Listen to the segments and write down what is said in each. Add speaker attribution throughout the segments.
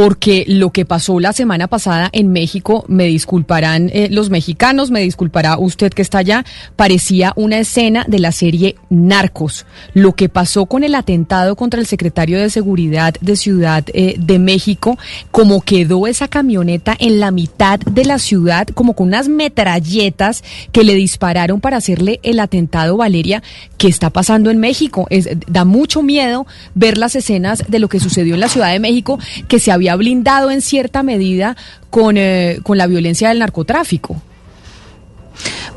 Speaker 1: porque lo que pasó la semana pasada en México, me disculparán eh, los mexicanos, me disculpará usted que está allá, parecía una escena de la serie Narcos. Lo que pasó con el atentado contra el secretario de Seguridad de Ciudad eh, de México, como quedó esa camioneta en la mitad de la ciudad, como con unas metralletas que le dispararon para hacerle el atentado, Valeria, que está pasando en México. Es, da mucho miedo ver las escenas de lo que sucedió en la Ciudad de México, que se había blindado en cierta medida con, eh, con la violencia del narcotráfico.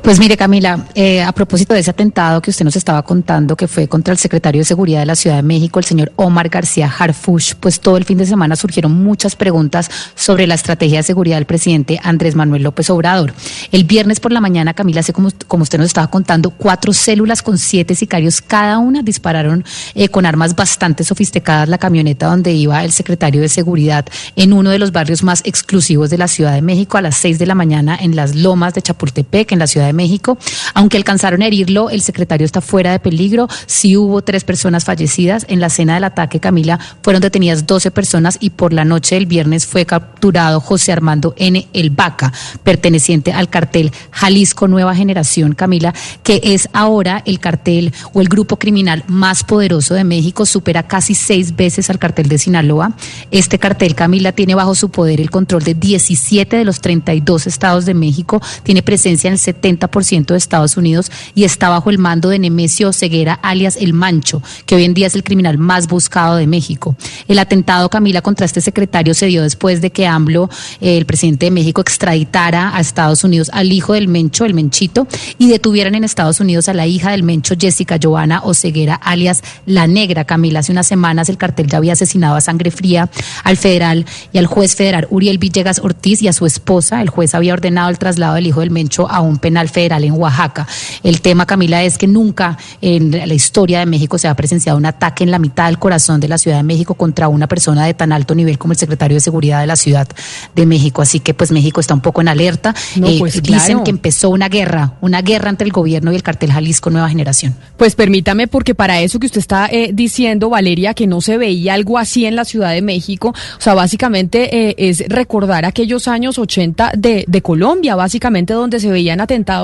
Speaker 2: Pues mire, Camila, eh, a propósito de ese atentado que usted nos estaba contando, que fue contra el secretario de Seguridad de la Ciudad de México, el señor Omar García Harfush, pues todo el fin de semana surgieron muchas preguntas sobre la estrategia de seguridad del presidente Andrés Manuel López Obrador. El viernes por la mañana, Camila, así como, como usted nos estaba contando, cuatro células con siete sicarios cada una dispararon eh, con armas bastante sofisticadas la camioneta donde iba el secretario de Seguridad en uno de los barrios más exclusivos de la Ciudad de México a las seis de la mañana en las lomas de Chapultepec, en la Ciudad de México. Aunque alcanzaron a herirlo, el secretario está fuera de peligro. Sí hubo tres personas fallecidas. En la escena del ataque, Camila, fueron detenidas 12 personas y por la noche del viernes fue capturado José Armando N. El Vaca, perteneciente al cartel Jalisco Nueva Generación, Camila, que es ahora el cartel o el grupo criminal más poderoso de México, supera casi seis veces al cartel de Sinaloa. Este cartel, Camila, tiene bajo su poder el control de 17 de los 32 estados de México, tiene presencia en el 70 ciento de Estados Unidos y está bajo el mando de Nemesio Ceguera, alias El Mancho, que hoy en día es el criminal más buscado de México. El atentado, Camila, contra este secretario se dio después de que AMLO, eh, el presidente de México, extraditara a Estados Unidos al hijo del Mencho, el Menchito, y detuvieran en Estados Unidos a la hija del Mencho, Jessica Joana Oceguera, alias La Negra. Camila, hace unas semanas el cartel ya había asesinado a sangre fría al federal y al juez federal Uriel Villegas Ortiz y a su esposa. El juez había ordenado el traslado del hijo del Mencho a un penal federal en Oaxaca. El tema, Camila, es que nunca en la historia de México se ha presenciado un ataque en la mitad del corazón de la Ciudad de México contra una persona de tan alto nivel como el secretario de Seguridad de la Ciudad de México. Así que pues México está un poco en alerta. Eh, pues, dicen que empezó una guerra, una guerra entre el gobierno y el cartel Jalisco Nueva Generación.
Speaker 1: Pues permítame, porque para eso que usted está eh, diciendo, Valeria, que no se veía algo así en la Ciudad de México, o sea, básicamente eh, es recordar aquellos años 80 de, de Colombia, básicamente donde se veían atentados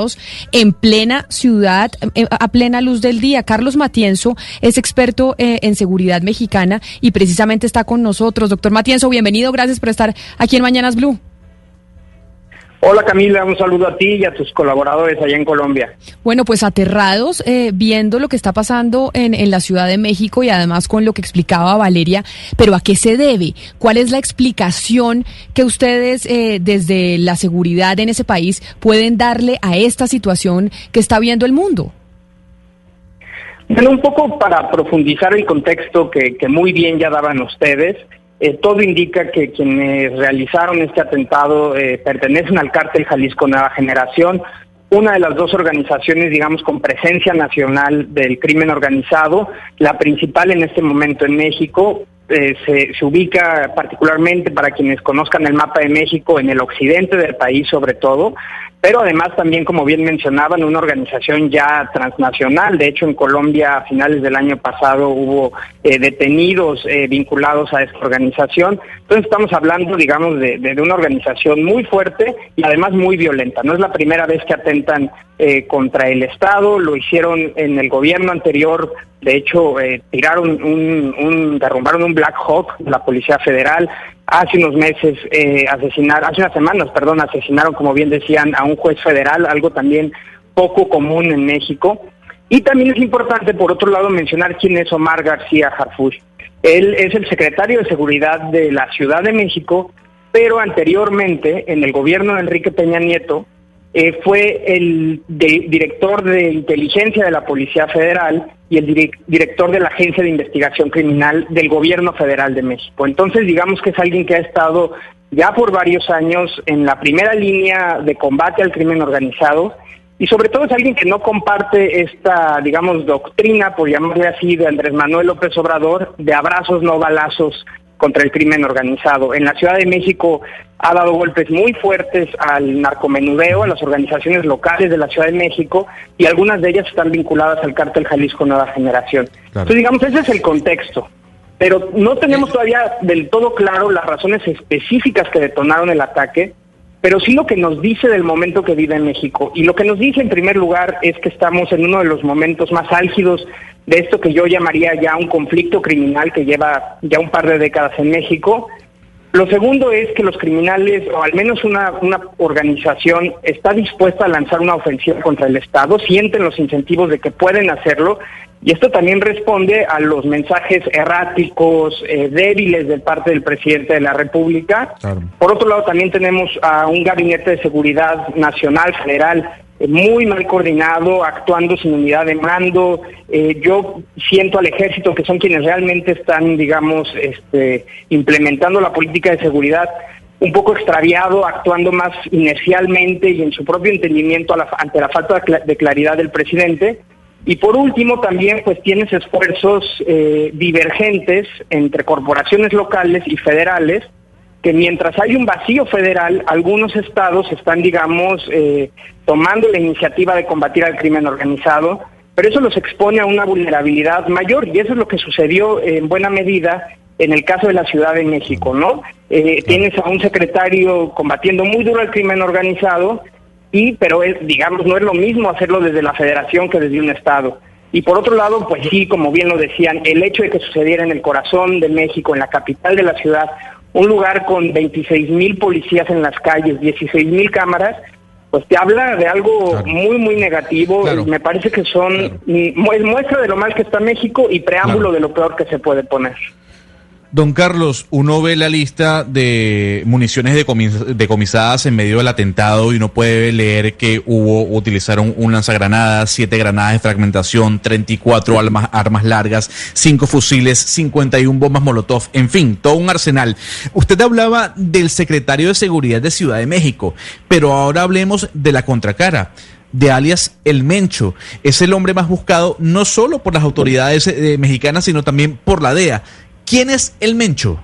Speaker 1: en plena ciudad, eh, a plena luz del día. Carlos Matienzo es experto eh, en seguridad mexicana y precisamente está con nosotros. Doctor Matienzo, bienvenido, gracias por estar aquí en Mañanas Blue.
Speaker 3: Hola Camila, un saludo a ti y a tus colaboradores allá en Colombia.
Speaker 1: Bueno, pues aterrados eh, viendo lo que está pasando en, en, la Ciudad de México y además con lo que explicaba Valeria, pero ¿a qué se debe? ¿Cuál es la explicación que ustedes eh, desde la seguridad en ese país pueden darle a esta situación que está viendo el mundo?
Speaker 3: Bueno, un poco para profundizar el contexto que, que muy bien ya daban ustedes. Eh, todo indica que quienes realizaron este atentado eh, pertenecen al cártel Jalisco Nueva Generación, una de las dos organizaciones, digamos, con presencia nacional del crimen organizado, la principal en este momento en México. Eh, se, se ubica particularmente para quienes conozcan el mapa de México en el occidente del país sobre todo, pero además también, como bien mencionaban, una organización ya transnacional. De hecho, en Colombia a finales del año pasado hubo eh, detenidos eh, vinculados a esta organización. Entonces estamos hablando, digamos, de, de, una organización muy fuerte y además muy violenta. No es la primera vez que atentan eh, contra el Estado, lo hicieron en el gobierno anterior. De hecho, tiraron un, un, derrumbaron un Black Hawk de la Policía Federal hace unos meses eh, asesinaron, hace unas semanas, perdón, asesinaron, como bien decían, a un juez federal, algo también poco común en México. Y también es importante, por otro lado, mencionar quién es Omar García Harfush. Él es el secretario de Seguridad de la Ciudad de México, pero anteriormente, en el gobierno de Enrique Peña Nieto, eh, fue el de, director de inteligencia de la Policía Federal y el direct, director de la Agencia de Investigación Criminal del Gobierno Federal de México. Entonces, digamos que es alguien que ha estado ya por varios años en la primera línea de combate al crimen organizado y sobre todo es alguien que no comparte esta, digamos, doctrina, por llamarle así, de Andrés Manuel López Obrador, de abrazos, no balazos contra el crimen organizado. En la Ciudad de México ha dado golpes muy fuertes al narcomenudeo, a las organizaciones locales de la Ciudad de México y algunas de ellas están vinculadas al cártel Jalisco Nueva Generación. Claro. Entonces, digamos, ese es el contexto. pero no tenemos todavía del todo claro las razones específicas que detonaron el ataque, pero sí lo que nos dice del momento que vive México. Y lo que nos dice en primer lugar es que estamos en uno de los momentos más álgidos de esto que yo llamaría ya un conflicto criminal que lleva ya un par de décadas en México. Lo segundo es que los criminales, o al menos una, una organización, está dispuesta a lanzar una ofensiva contra el Estado, sienten los incentivos de que pueden hacerlo y esto también responde a los mensajes erráticos, eh, débiles de parte del presidente de la República. Por otro lado, también tenemos a un gabinete de seguridad nacional, federal, muy mal coordinado, actuando sin unidad de mando. Eh, yo siento al ejército que son quienes realmente están, digamos, este, implementando la política de seguridad un poco extraviado, actuando más inercialmente y en su propio entendimiento ante la falta de claridad del presidente. Y por último, también pues tienes esfuerzos eh, divergentes entre corporaciones locales y federales, que mientras hay un vacío federal, algunos estados están, digamos, eh, tomando la iniciativa de combatir al crimen organizado, pero eso los expone a una vulnerabilidad mayor y eso es lo que sucedió en buena medida en el caso de la Ciudad de México, ¿no? Eh, tienes a un secretario combatiendo muy duro el crimen organizado, y pero es, digamos, no es lo mismo hacerlo desde la federación que desde un estado. Y por otro lado, pues sí, como bien lo decían, el hecho de que sucediera en el corazón de México, en la capital de la ciudad, un lugar con 26 mil policías en las calles, 16 mil cámaras, pues te habla de algo muy, muy negativo. Me parece que son muestra de lo mal que está México y preámbulo de lo peor que se puede poner.
Speaker 4: Don Carlos, uno ve la lista de municiones decomisadas en medio del atentado y uno puede leer que hubo, utilizaron un lanzagranadas, siete granadas de fragmentación, 34 armas, armas largas, cinco fusiles, 51 bombas molotov, en fin, todo un arsenal. Usted hablaba del secretario de Seguridad de Ciudad de México, pero ahora hablemos de la contracara de alias El Mencho. Es el hombre más buscado no solo por las autoridades eh, mexicanas, sino también por la DEA. ¿Quién es el Mencho?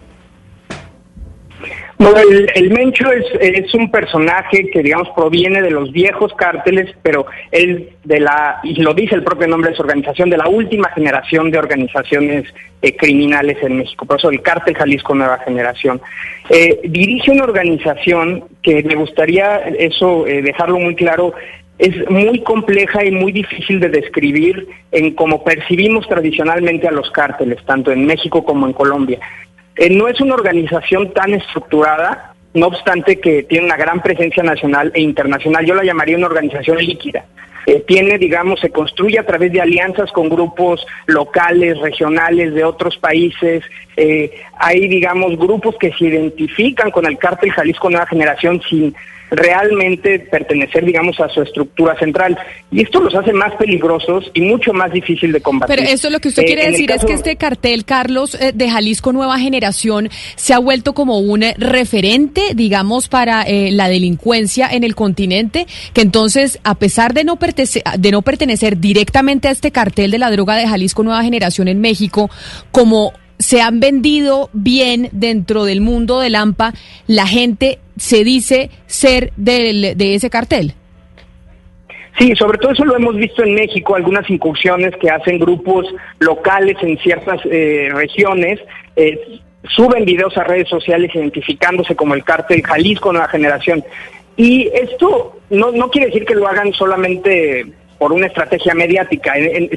Speaker 3: Bueno, el, Mencho es, es, un personaje que, digamos, proviene de los viejos cárteles, pero él de la, y lo dice el propio nombre de su organización, de la última generación de organizaciones eh, criminales en México, por eso el Cártel Jalisco Nueva Generación. Eh, dirige una organización que me gustaría eso eh, dejarlo muy claro, es muy compleja y muy difícil de describir en cómo percibimos tradicionalmente a los cárteles, tanto en México como en Colombia. Eh, no es una organización tan estructurada, no obstante que tiene una gran presencia nacional e internacional. Yo la llamaría una organización líquida. Eh, tiene, digamos, se construye a través de alianzas con grupos locales, regionales de otros países. Eh, hay, digamos, grupos que se identifican con el cártel Jalisco Nueva Generación sin realmente pertenecer, digamos, a su estructura central. Y esto los hace más peligrosos y mucho más difícil de combatir.
Speaker 1: Pero eso lo que usted eh, quiere decir es que este cartel, Carlos, eh, de Jalisco Nueva Generación, se ha vuelto como un eh, referente, digamos, para la delincuencia en el continente, que entonces, a pesar de no, de no pertenecer directamente a este cartel de la droga de Jalisco Nueva Generación en México, como se han vendido bien dentro del mundo del AMPA, la gente se dice ser del, de ese cartel.
Speaker 3: Sí, sobre todo eso lo hemos visto en México, algunas incursiones que hacen grupos locales en ciertas eh, regiones, eh, suben videos a redes sociales identificándose como el cártel Jalisco Nueva Generación. Y esto no, no quiere decir que lo hagan solamente por una estrategia mediática.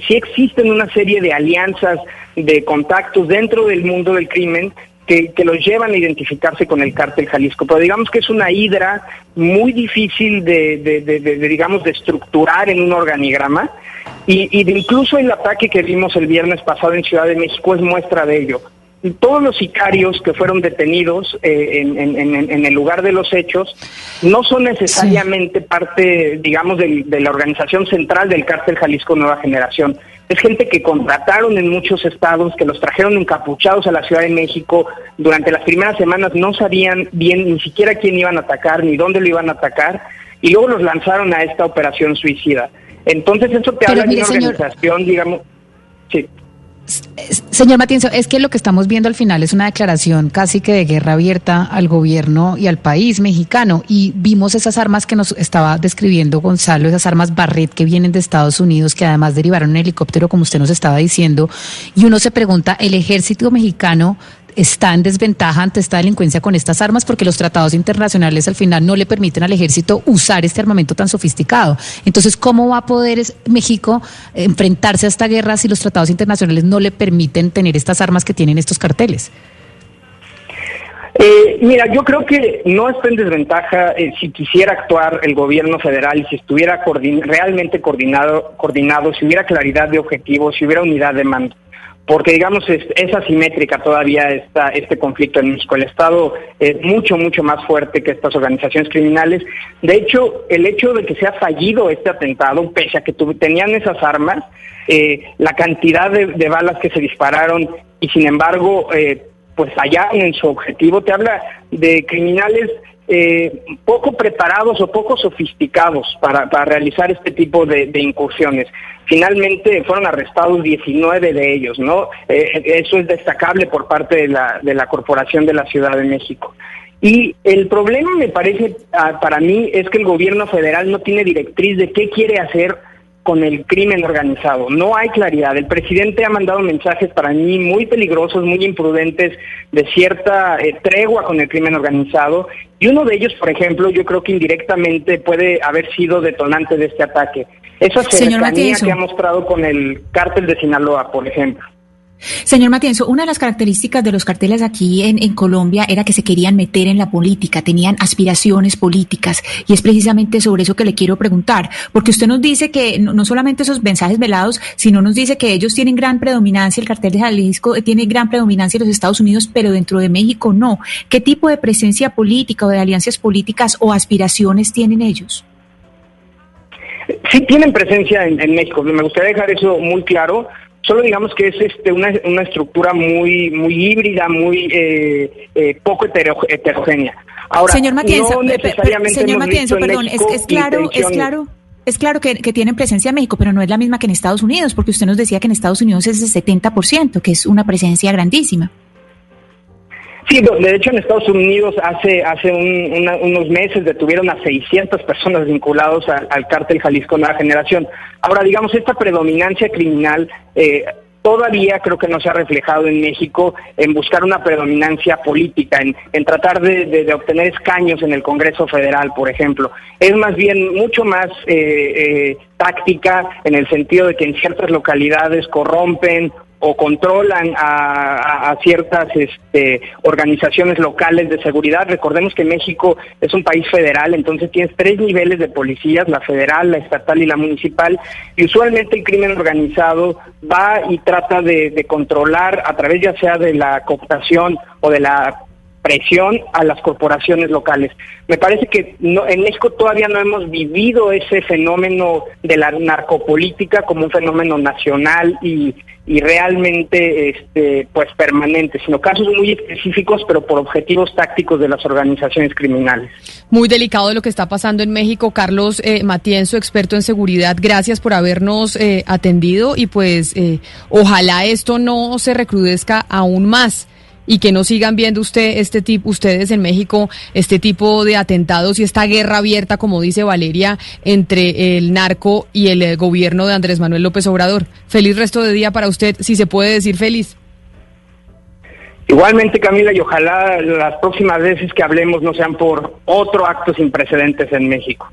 Speaker 3: sí existen una serie de alianzas, de contactos dentro del mundo del crimen que, los llevan a identificarse con el cártel Jalisco. Pero digamos que es una hidra muy difícil de, digamos, de estructurar en un organigrama. Y, y incluso el ataque que vimos el viernes pasado en Ciudad de México es muestra de ello todos los sicarios que fueron detenidos eh, en, el lugar de los hechos no son necesariamente parte, digamos, de, la organización central del cártel Jalisco Nueva Generación. Es gente que contrataron en muchos estados, que los trajeron encapuchados a la Ciudad de México. Durante las primeras semanas no sabían bien ni siquiera quién iban a atacar ni dónde lo iban a atacar y luego los lanzaron a esta operación suicida. Entonces eso te habla de una organización, digamos... Sí.
Speaker 2: Señor Matienzo, es que lo que estamos viendo al final es una declaración casi que de guerra abierta al gobierno y al país mexicano. Y vimos esas armas que nos estaba describiendo Gonzalo, esas armas Barret que vienen de Estados Unidos, que además derivaron en helicóptero, como usted nos estaba diciendo. Y uno se pregunta, ¿el ejército mexicano está en desventaja ante esta delincuencia con estas armas porque los tratados internacionales al final no le permiten al ejército usar este armamento tan sofisticado. Entonces, ¿cómo va a poder México enfrentarse a esta guerra si los tratados internacionales no le permiten tener estas armas que tienen estos carteles?
Speaker 3: Eh, mira, yo creo que no está en desventaja eh, si quisiera actuar el gobierno federal, si estuviera realmente coordinado, coordinado, si hubiera claridad de objetivos, si hubiera unidad de mando porque digamos es, asimétrica todavía esta, este conflicto en México. El Estado es mucho, mucho más fuerte que estas organizaciones criminales. De hecho, el hecho de que se ha fallido este atentado, pese a que tenían esas armas, eh, la cantidad de, balas que se dispararon y sin embargo, eh, pues allá en su objetivo, te habla de criminales eh, poco preparados o poco sofisticados para, realizar este tipo de, incursiones. Finalmente fueron arrestados 19 de ellos, ¿no? Eh, eso es destacable por parte de la, de la Corporación de la Ciudad de México. Y el problema, me parece, ah, para mí, es que el gobierno federal no tiene directriz de qué quiere hacer con el crimen organizado. No hay claridad. El presidente ha mandado mensajes para mí muy peligrosos, muy imprudentes, de cierta eh, tregua con el crimen organizado. Y uno de ellos, por ejemplo, yo creo que indirectamente puede haber sido detonante de este ataque. Esa cercanía que ha mostrado con el cártel de Sinaloa, por ejemplo.
Speaker 5: Señor Matienzo, una de las características de los carteles aquí en, Colombia era que se querían meter en la política, tenían aspiraciones políticas y es precisamente sobre eso que le quiero preguntar, porque usted nos dice que no, solamente esos mensajes velados, sino nos dice que ellos tienen gran predominancia, el cartel de Jalisco tiene gran predominancia en los Estados Unidos, pero dentro de México no. ¿Qué tipo de presencia política o de alianzas políticas o aspiraciones tienen ellos?
Speaker 3: Sí tienen presencia en México, me gustaría dejar eso muy claro Solo digamos que es este, una, una estructura muy, muy híbrida, muy eh, eh, poco heterogénea.
Speaker 5: Ahora, señor Matienzo, señor Matienzo, perdón, es, es, claro, es claro. Es claro que, que, tienen presencia en México, pero no es la misma que en Estados Unidos, porque usted nos decía que en Estados Unidos es el 70%, que es una presencia grandísima.
Speaker 3: Sí, de hecho en Estados Unidos hace hace unos meses detuvieron a 600 personas vinculados al cártel Jalisco Nueva Generación. Ahora, digamos, esta predominancia criminal eh, todavía creo que no se ha reflejado en México en buscar una predominancia política, en, tratar de, obtener escaños en el Congreso Federal, por ejemplo. Es más bien mucho más eh, eh, táctica en el sentido de que en ciertas localidades corrompen o controlan a, ciertas este, organizaciones locales de seguridad. Recordemos que México es un país federal, entonces tienes tres niveles de policías, la federal, la estatal y la municipal, y usualmente el crimen organizado va y trata de, de controlar a través ya sea de la cooptación o de la presión a las corporaciones locales. Me parece que no, en México todavía no hemos vivido ese fenómeno de la narcopolítica como un fenómeno nacional y, y realmente este, pues permanente, sino casos muy específicos, pero por objetivos tácticos de las organizaciones criminales.
Speaker 1: Muy delicado lo que está pasando en México. Carlos eh, Matienzo, experto en seguridad, gracias por habernos eh, atendido y pues eh, ojalá esto no se recrudezca aún más y que no sigan viendo usted este tipo, ustedes en México, este tipo de atentados y esta guerra abierta, como dice Valeria, entre el narco y el eh, gobierno de Andrés Manuel López Obrador. Feliz resto de día para usted, si se puede decir feliz.
Speaker 3: Igualmente, Camila, y ojalá las próximas veces que hablemos no sean por otro acto sin precedentes en México.